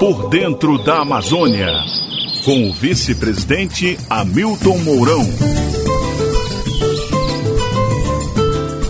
Por dentro da Amazônia, com o vice-presidente Hamilton Mourão.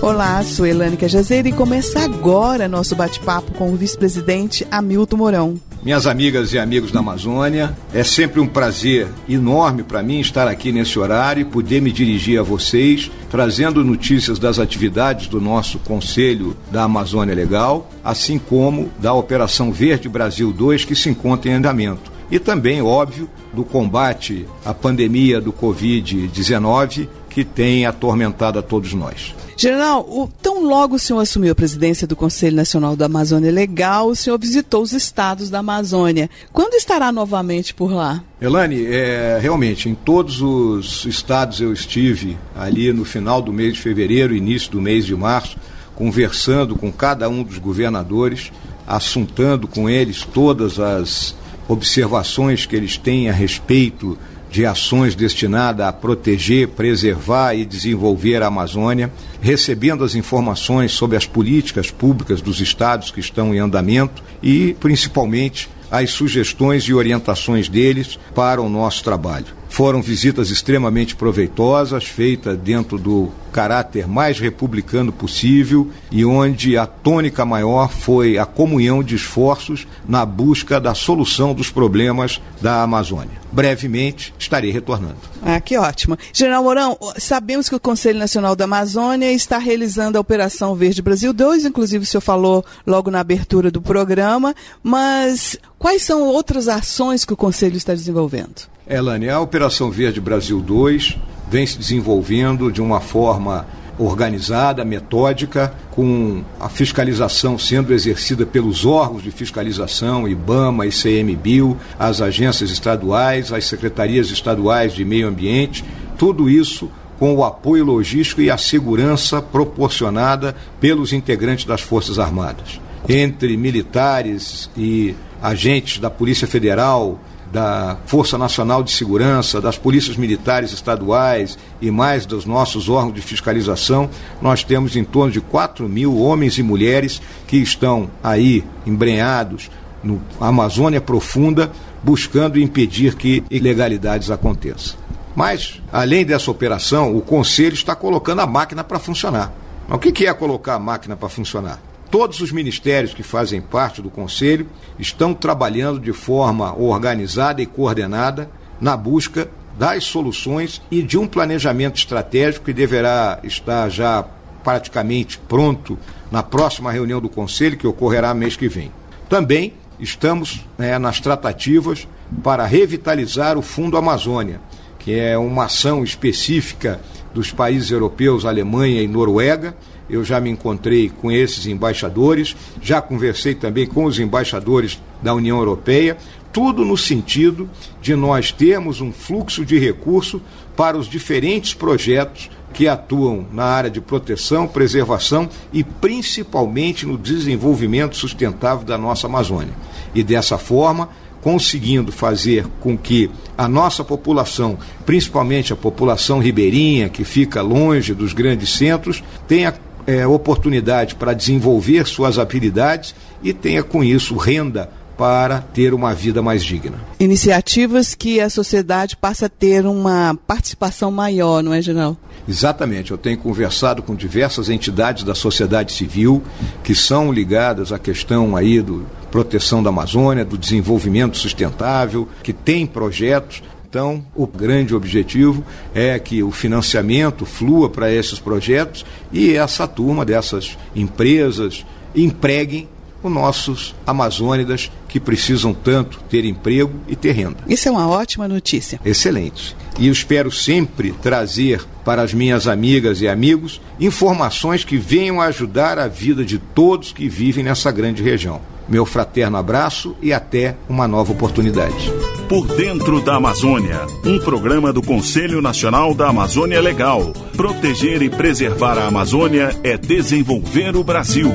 Olá, sou Elane Cajazeira e começa agora nosso bate-papo com o vice-presidente Hamilton Mourão. Minhas amigas e amigos da Amazônia, é sempre um prazer enorme para mim estar aqui nesse horário e poder me dirigir a vocês, trazendo notícias das atividades do nosso Conselho da Amazônia Legal, assim como da Operação Verde Brasil 2, que se encontra em andamento. E também, óbvio, do combate à pandemia do Covid-19, que tem atormentado a todos nós. General, o, tão logo o senhor assumiu a presidência do Conselho Nacional da Amazônia Legal, o senhor visitou os estados da Amazônia. Quando estará novamente por lá? Elane, é, realmente, em todos os estados eu estive ali no final do mês de fevereiro, início do mês de março, conversando com cada um dos governadores, assuntando com eles todas as observações que eles têm a respeito de ações destinadas a proteger, preservar e desenvolver a Amazônia, recebendo as informações sobre as políticas públicas dos estados que estão em andamento e, principalmente, as sugestões e orientações deles para o nosso trabalho. Foram visitas extremamente proveitosas, feitas dentro do caráter mais republicano possível e onde a tônica maior foi a comunhão de esforços na busca da solução dos problemas da Amazônia. Brevemente estarei retornando. Ah, que ótimo. General Mourão, sabemos que o Conselho Nacional da Amazônia está realizando a Operação Verde Brasil 2, inclusive o senhor falou logo na abertura do programa, mas quais são outras ações que o Conselho está desenvolvendo? Elane, a Operação Verde Brasil 2 vem se desenvolvendo de uma forma organizada, metódica, com a fiscalização sendo exercida pelos órgãos de fiscalização, IBAMA, ICMBio, as agências estaduais, as secretarias estaduais de meio ambiente, tudo isso com o apoio logístico e a segurança proporcionada pelos integrantes das Forças Armadas. Entre militares e agentes da Polícia Federal, da Força Nacional de Segurança, das polícias militares estaduais e mais dos nossos órgãos de fiscalização, nós temos em torno de 4 mil homens e mulheres que estão aí embrenhados no Amazônia Profunda, buscando impedir que ilegalidades aconteçam. Mas, além dessa operação, o Conselho está colocando a máquina para funcionar. Mas o que é colocar a máquina para funcionar? Todos os ministérios que fazem parte do Conselho estão trabalhando de forma organizada e coordenada na busca das soluções e de um planejamento estratégico que deverá estar já praticamente pronto na próxima reunião do Conselho, que ocorrerá mês que vem. Também estamos né, nas tratativas para revitalizar o Fundo Amazônia, que é uma ação específica dos países europeus, Alemanha e Noruega, eu já me encontrei com esses embaixadores, já conversei também com os embaixadores da União Europeia, tudo no sentido de nós termos um fluxo de recurso para os diferentes projetos que atuam na área de proteção, preservação e principalmente no desenvolvimento sustentável da nossa Amazônia. E dessa forma, conseguindo fazer com que a nossa população, principalmente a população ribeirinha, que fica longe dos grandes centros, tenha é, oportunidade para desenvolver suas habilidades e tenha com isso renda para ter uma vida mais digna. Iniciativas que a sociedade passa a ter uma participação maior, não é, General? Exatamente. Eu tenho conversado com diversas entidades da sociedade civil que são ligadas à questão aí do proteção da Amazônia, do desenvolvimento sustentável, que têm projetos então, o grande objetivo é que o financiamento flua para esses projetos e essa turma dessas empresas empreguem os nossos amazônidas que precisam tanto ter emprego e ter renda. Isso é uma ótima notícia. Excelente. E eu espero sempre trazer para as minhas amigas e amigos informações que venham ajudar a vida de todos que vivem nessa grande região. Meu fraterno abraço e até uma nova oportunidade. Por Dentro da Amazônia, um programa do Conselho Nacional da Amazônia Legal. Proteger e preservar a Amazônia é desenvolver o Brasil.